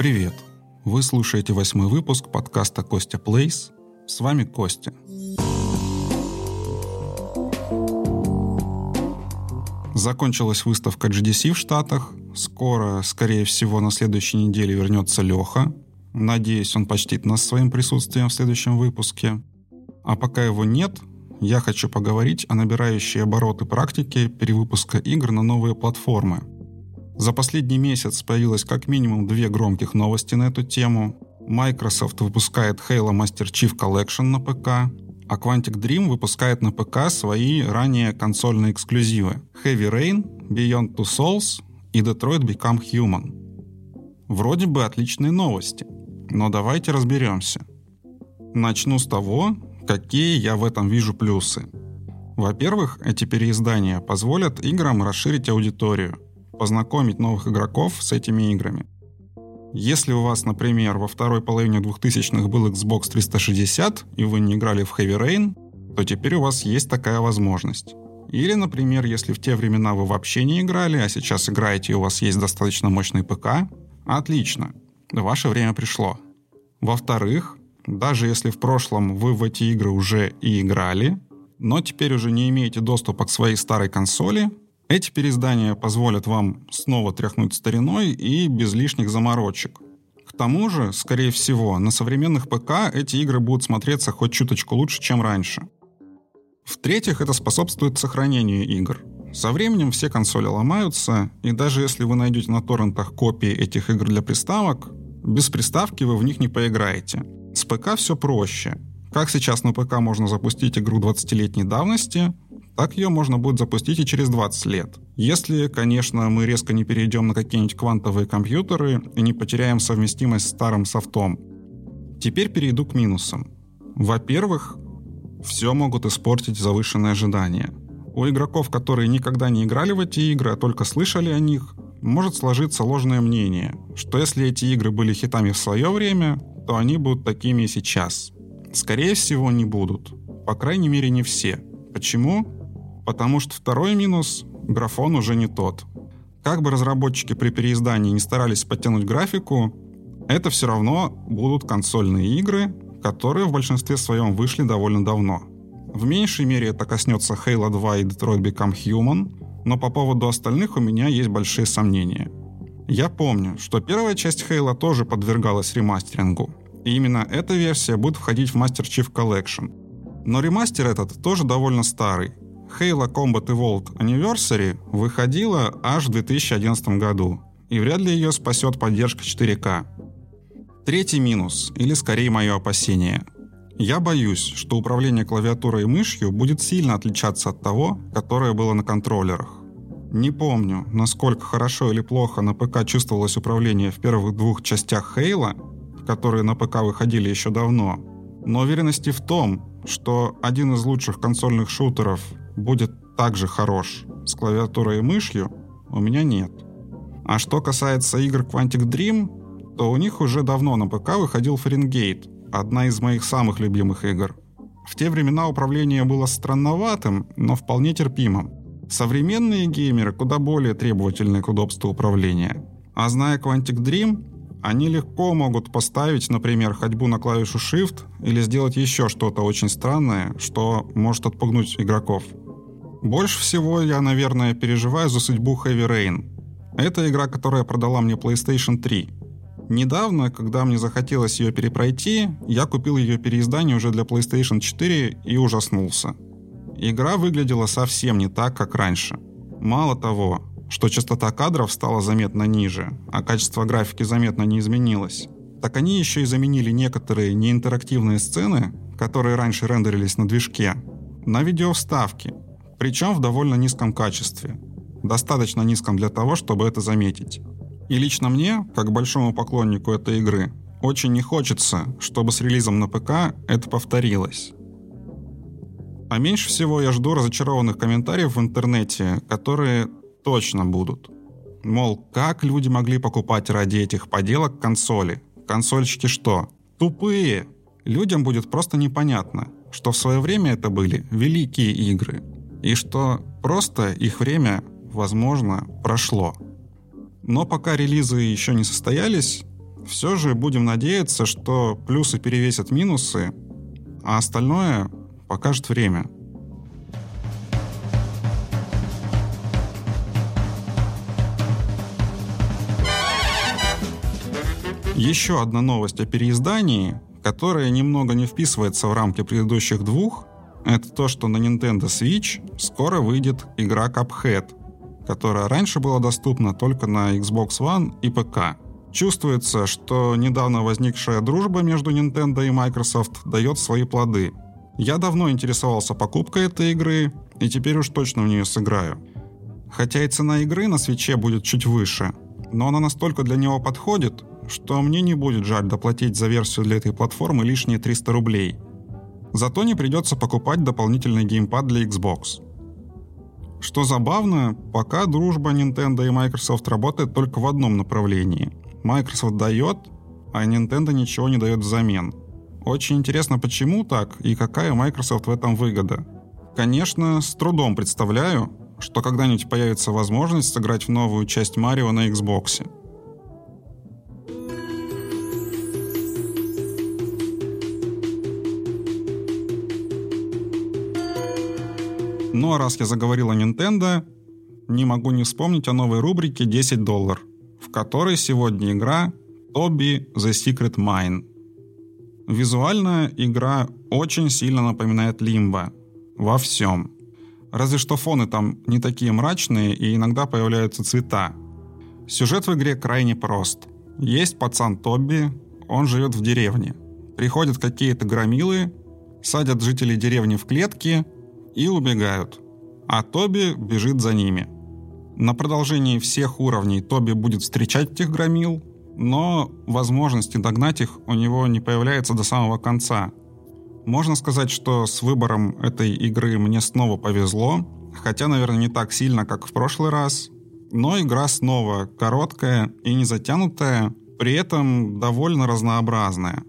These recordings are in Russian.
Привет! Вы слушаете восьмой выпуск подкаста «Костя Плейс». С вами Костя. Закончилась выставка GDC в Штатах. Скоро, скорее всего, на следующей неделе вернется Леха. Надеюсь, он почтит нас своим присутствием в следующем выпуске. А пока его нет, я хочу поговорить о набирающей обороты практике перевыпуска игр на новые платформы. За последний месяц появилось как минимум две громких новости на эту тему. Microsoft выпускает Halo Master Chief Collection на ПК, а Quantic Dream выпускает на ПК свои ранее консольные эксклюзивы Heavy Rain, Beyond Two Souls и Detroit Become Human. Вроде бы отличные новости, но давайте разберемся. Начну с того, какие я в этом вижу плюсы. Во-первых, эти переиздания позволят играм расширить аудиторию, познакомить новых игроков с этими играми. Если у вас, например, во второй половине 2000-х был Xbox 360 и вы не играли в Heavy Rain, то теперь у вас есть такая возможность. Или, например, если в те времена вы вообще не играли, а сейчас играете и у вас есть достаточно мощный ПК, отлично, ваше время пришло. Во-вторых, даже если в прошлом вы в эти игры уже и играли, но теперь уже не имеете доступа к своей старой консоли, эти переиздания позволят вам снова тряхнуть стариной и без лишних заморочек. К тому же, скорее всего, на современных ПК эти игры будут смотреться хоть чуточку лучше, чем раньше. В-третьих, это способствует сохранению игр. Со временем все консоли ломаются, и даже если вы найдете на торрентах копии этих игр для приставок, без приставки вы в них не поиграете – с ПК все проще. Как сейчас на ПК можно запустить игру 20-летней давности, так ее можно будет запустить и через 20 лет. Если, конечно, мы резко не перейдем на какие-нибудь квантовые компьютеры и не потеряем совместимость с старым софтом. Теперь перейду к минусам. Во-первых, все могут испортить завышенные ожидания. У игроков, которые никогда не играли в эти игры, а только слышали о них, может сложиться ложное мнение, что если эти игры были хитами в свое время, то они будут такими и сейчас. Скорее всего, не будут. По крайней мере, не все. Почему? Потому что второй минус – графон уже не тот. Как бы разработчики при переиздании не старались подтянуть графику, это все равно будут консольные игры, которые в большинстве своем вышли довольно давно. В меньшей мере это коснется Halo 2 и Detroit Become Human, но по поводу остальных у меня есть большие сомнения. Я помню, что первая часть Halo тоже подвергалась ремастерингу, и именно эта версия будет входить в Master Chief Collection. Но ремастер этот тоже довольно старый. Halo Combat Evolved Anniversary выходила аж в 2011 году, и вряд ли ее спасет поддержка 4К. Третий минус, или скорее мое опасение. Я боюсь, что управление клавиатурой и мышью будет сильно отличаться от того, которое было на контроллерах. Не помню, насколько хорошо или плохо на ПК чувствовалось управление в первых двух частях Halo, которые на ПК выходили еще давно, но уверенности в том, что один из лучших консольных шутеров будет также хорош с клавиатурой и мышью, у меня нет. А что касается игр Quantic Dream, то у них уже давно на ПК выходил Фаренгейт, одна из моих самых любимых игр. В те времена управление было странноватым, но вполне терпимым. Современные геймеры куда более требовательны к удобству управления. А зная Quantic Dream, они легко могут поставить, например, ходьбу на клавишу Shift или сделать еще что-то очень странное, что может отпугнуть игроков. Больше всего я, наверное, переживаю за судьбу Heavy Rain. Это игра, которая продала мне PlayStation 3. Недавно, когда мне захотелось ее перепройти, я купил ее переиздание уже для PlayStation 4 и ужаснулся. Игра выглядела совсем не так, как раньше. Мало того, что частота кадров стала заметно ниже, а качество графики заметно не изменилось. Так они еще и заменили некоторые неинтерактивные сцены, которые раньше рендерились на движке, на видеовставки, причем в довольно низком качестве. Достаточно низком для того, чтобы это заметить. И лично мне, как большому поклоннику этой игры, очень не хочется, чтобы с релизом на ПК это повторилось. А меньше всего я жду разочарованных комментариев в интернете, которые точно будут. Мол, как люди могли покупать ради этих поделок консоли? Консольщики что? Тупые! Людям будет просто непонятно, что в свое время это были великие игры, и что просто их время, возможно, прошло. Но пока релизы еще не состоялись, все же будем надеяться, что плюсы перевесят минусы, а остальное покажет время. Еще одна новость о переиздании, которая немного не вписывается в рамки предыдущих двух, это то, что на Nintendo Switch скоро выйдет игра Cuphead, которая раньше была доступна только на Xbox One и ПК. Чувствуется, что недавно возникшая дружба между Nintendo и Microsoft дает свои плоды. Я давно интересовался покупкой этой игры, и теперь уж точно в нее сыграю. Хотя и цена игры на свече будет чуть выше, но она настолько для него подходит, что мне не будет жаль доплатить за версию для этой платформы лишние 300 рублей. Зато не придется покупать дополнительный геймпад для Xbox. Что забавно, пока дружба Nintendo и Microsoft работает только в одном направлении. Microsoft дает, а Nintendo ничего не дает взамен. Очень интересно, почему так и какая Microsoft в этом выгода. Конечно, с трудом представляю, что когда-нибудь появится возможность сыграть в новую часть Марио на Xbox. А раз я заговорил о Nintendo, не могу не вспомнить о новой рубрике «10 доллар», в которой сегодня игра Toby The Secret Mine. Визуально игра очень сильно напоминает Лимба. Во всем. Разве что фоны там не такие мрачные и иногда появляются цвета. Сюжет в игре крайне прост. Есть пацан Тоби, он живет в деревне. Приходят какие-то громилы, садят жителей деревни в клетки – и убегают. А Тоби бежит за ними. На продолжении всех уровней Тоби будет встречать этих громил, но возможности догнать их у него не появляется до самого конца. Можно сказать, что с выбором этой игры мне снова повезло, хотя, наверное, не так сильно, как в прошлый раз. Но игра снова короткая и не затянутая, при этом довольно разнообразная.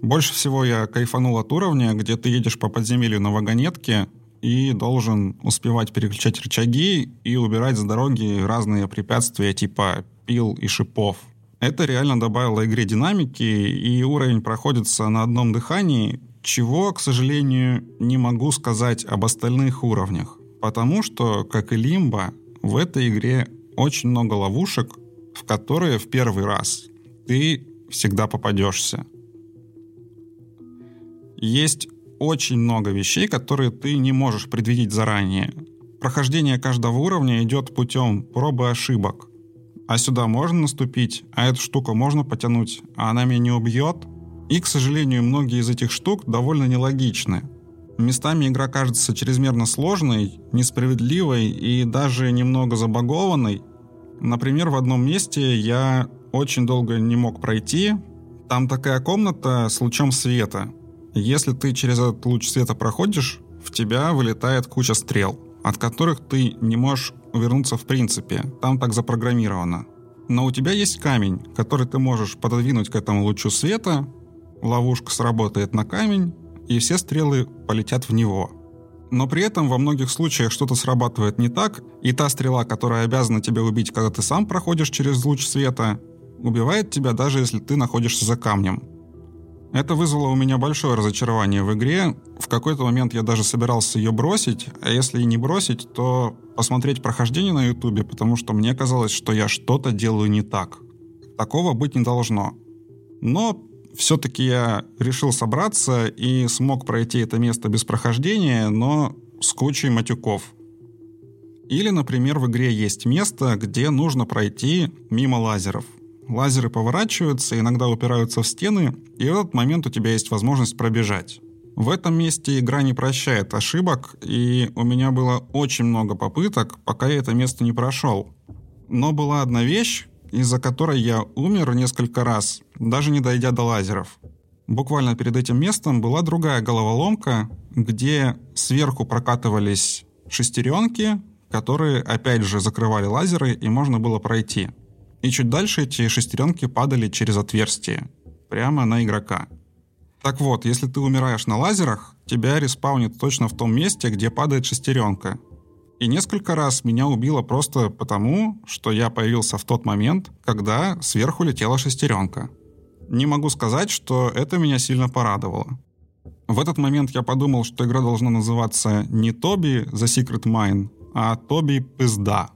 Больше всего я кайфанул от уровня, где ты едешь по подземелью на вагонетке, и должен успевать переключать рычаги и убирать с дороги разные препятствия типа пил и шипов. Это реально добавило игре динамики, и уровень проходится на одном дыхании, чего, к сожалению, не могу сказать об остальных уровнях. Потому что, как и Лимба, в этой игре очень много ловушек, в которые в первый раз ты всегда попадешься. Есть очень много вещей, которые ты не можешь предвидеть заранее. Прохождение каждого уровня идет путем пробы ошибок. А сюда можно наступить, а эту штуку можно потянуть, а она меня не убьет. И, к сожалению, многие из этих штук довольно нелогичны. Местами игра кажется чрезмерно сложной, несправедливой и даже немного забагованной. Например, в одном месте я очень долго не мог пройти. Там такая комната с лучом света. Если ты через этот луч света проходишь, в тебя вылетает куча стрел, от которых ты не можешь увернуться в принципе. Там так запрограммировано. Но у тебя есть камень, который ты можешь пододвинуть к этому лучу света, ловушка сработает на камень, и все стрелы полетят в него. Но при этом во многих случаях что-то срабатывает не так, и та стрела, которая обязана тебя убить, когда ты сам проходишь через луч света, убивает тебя даже если ты находишься за камнем. Это вызвало у меня большое разочарование в игре. В какой-то момент я даже собирался ее бросить, а если и не бросить, то посмотреть прохождение на ютубе, потому что мне казалось, что я что-то делаю не так. Такого быть не должно. Но все-таки я решил собраться и смог пройти это место без прохождения, но с кучей матюков. Или, например, в игре есть место, где нужно пройти мимо лазеров – лазеры поворачиваются, иногда упираются в стены, и в этот момент у тебя есть возможность пробежать. В этом месте игра не прощает ошибок, и у меня было очень много попыток, пока я это место не прошел. Но была одна вещь, из-за которой я умер несколько раз, даже не дойдя до лазеров. Буквально перед этим местом была другая головоломка, где сверху прокатывались шестеренки, которые опять же закрывали лазеры, и можно было пройти. И чуть дальше эти шестеренки падали через отверстие, прямо на игрока. Так вот, если ты умираешь на лазерах, тебя респаунит точно в том месте, где падает шестеренка. И несколько раз меня убило просто потому, что я появился в тот момент, когда сверху летела шестеренка. Не могу сказать, что это меня сильно порадовало. В этот момент я подумал, что игра должна называться не Тоби The Secret Mine, а Тоби Пизда.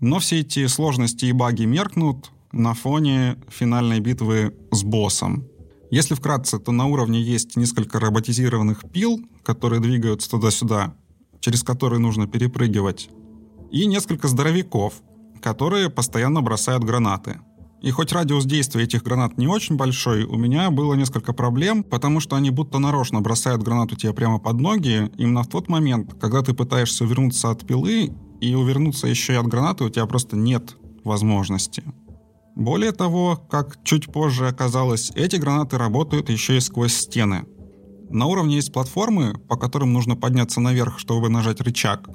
Но все эти сложности и баги меркнут на фоне финальной битвы с боссом. Если вкратце, то на уровне есть несколько роботизированных пил, которые двигаются туда-сюда, через которые нужно перепрыгивать, и несколько здоровяков, которые постоянно бросают гранаты. И хоть радиус действия этих гранат не очень большой, у меня было несколько проблем, потому что они будто нарочно бросают гранату тебе прямо под ноги, именно в тот момент, когда ты пытаешься увернуться от пилы, и увернуться еще и от гранаты у тебя просто нет возможности. Более того, как чуть позже оказалось, эти гранаты работают еще и сквозь стены. На уровне есть платформы, по которым нужно подняться наверх, чтобы нажать рычаг.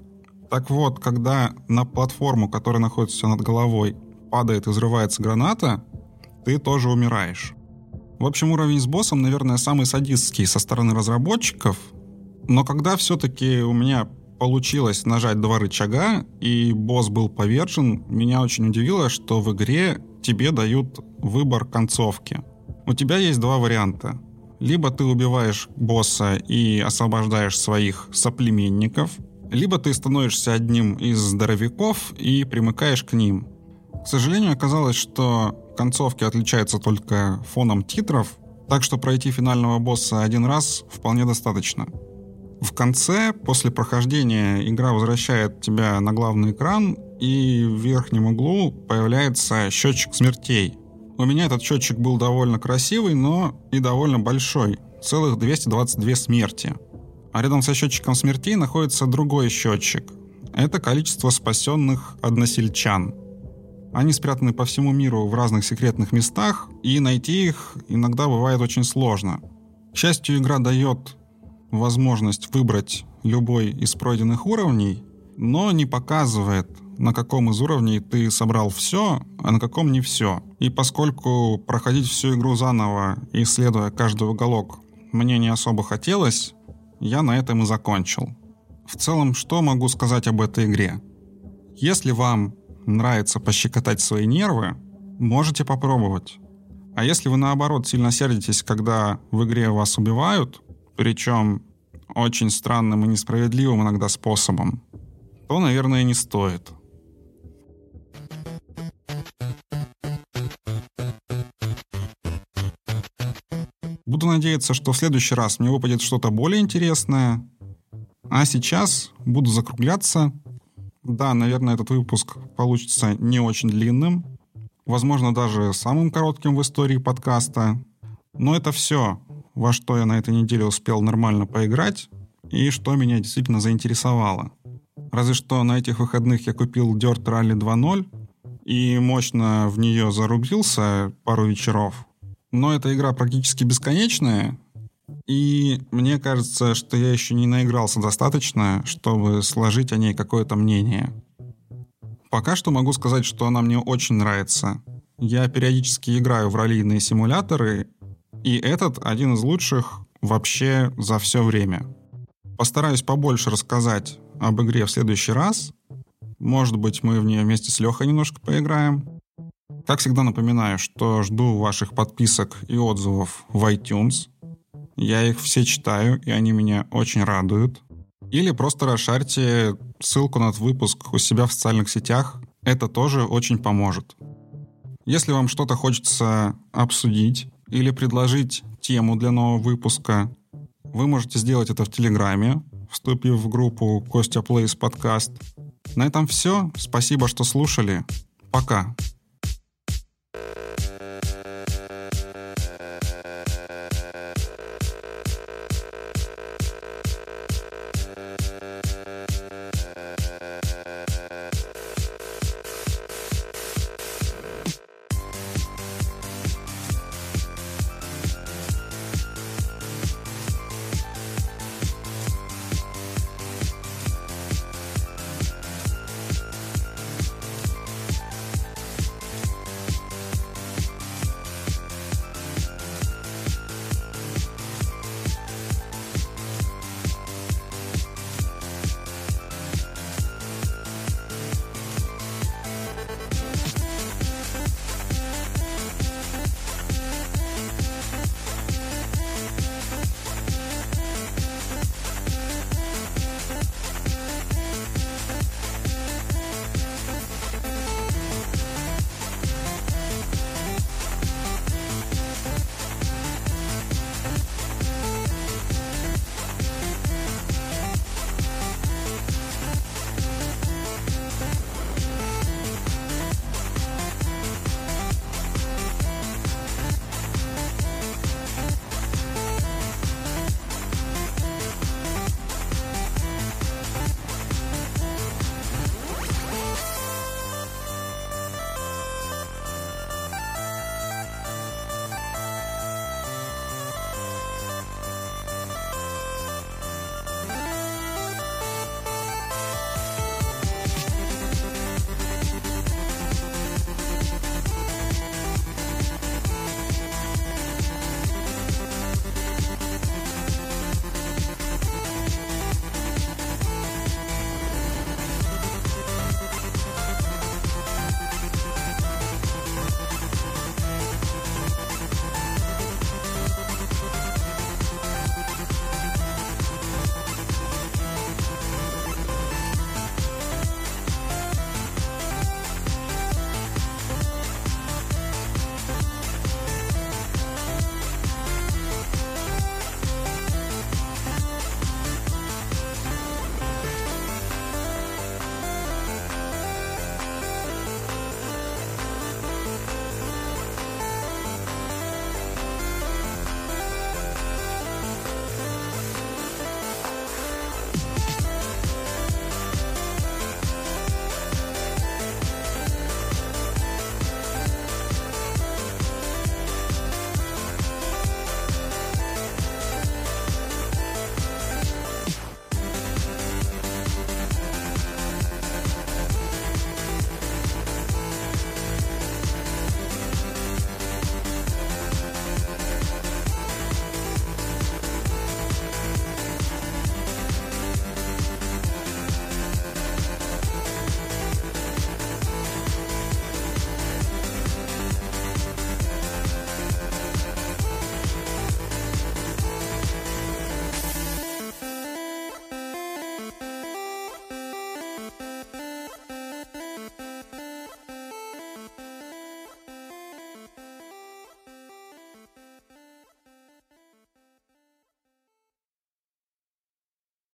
Так вот, когда на платформу, которая находится над головой, падает и взрывается граната, ты тоже умираешь. В общем, уровень с боссом, наверное, самый садистский со стороны разработчиков, но когда все-таки у меня получилось нажать два рычага, и босс был повержен, меня очень удивило, что в игре тебе дают выбор концовки. У тебя есть два варианта. Либо ты убиваешь босса и освобождаешь своих соплеменников, либо ты становишься одним из здоровяков и примыкаешь к ним. К сожалению, оказалось, что концовки отличаются только фоном титров, так что пройти финального босса один раз вполне достаточно. В конце, после прохождения, игра возвращает тебя на главный экран, и в верхнем углу появляется счетчик смертей. У меня этот счетчик был довольно красивый, но и довольно большой. Целых 222 смерти. А рядом со счетчиком смертей находится другой счетчик. Это количество спасенных односельчан. Они спрятаны по всему миру в разных секретных местах, и найти их иногда бывает очень сложно. К счастью, игра дает возможность выбрать любой из пройденных уровней, но не показывает, на каком из уровней ты собрал все, а на каком не все. И поскольку проходить всю игру заново, исследуя каждый уголок, мне не особо хотелось, я на этом и закончил. В целом, что могу сказать об этой игре? Если вам нравится пощекотать свои нервы, можете попробовать. А если вы наоборот сильно сердитесь, когда в игре вас убивают, причем очень странным и несправедливым иногда способом, то, наверное, не стоит. Буду надеяться, что в следующий раз мне выпадет что-то более интересное. А сейчас буду закругляться. Да, наверное, этот выпуск получится не очень длинным. Возможно, даже самым коротким в истории подкаста. Но это все во что я на этой неделе успел нормально поиграть и что меня действительно заинтересовало. Разве что на этих выходных я купил Dirt Rally 2.0 и мощно в нее зарубился пару вечеров. Но эта игра практически бесконечная, и мне кажется, что я еще не наигрался достаточно, чтобы сложить о ней какое-то мнение. Пока что могу сказать, что она мне очень нравится. Я периодически играю в раллийные симуляторы, и этот один из лучших вообще за все время. Постараюсь побольше рассказать об игре в следующий раз. Может быть, мы в нее вместе с Лехой немножко поиграем. Как всегда напоминаю, что жду ваших подписок и отзывов в iTunes. Я их все читаю, и они меня очень радуют. Или просто расшарьте ссылку на этот выпуск у себя в социальных сетях. Это тоже очень поможет. Если вам что-то хочется обсудить или предложить тему для нового выпуска, вы можете сделать это в Телеграме, вступив в группу Костя Плейс подкаст. На этом все. Спасибо, что слушали. Пока.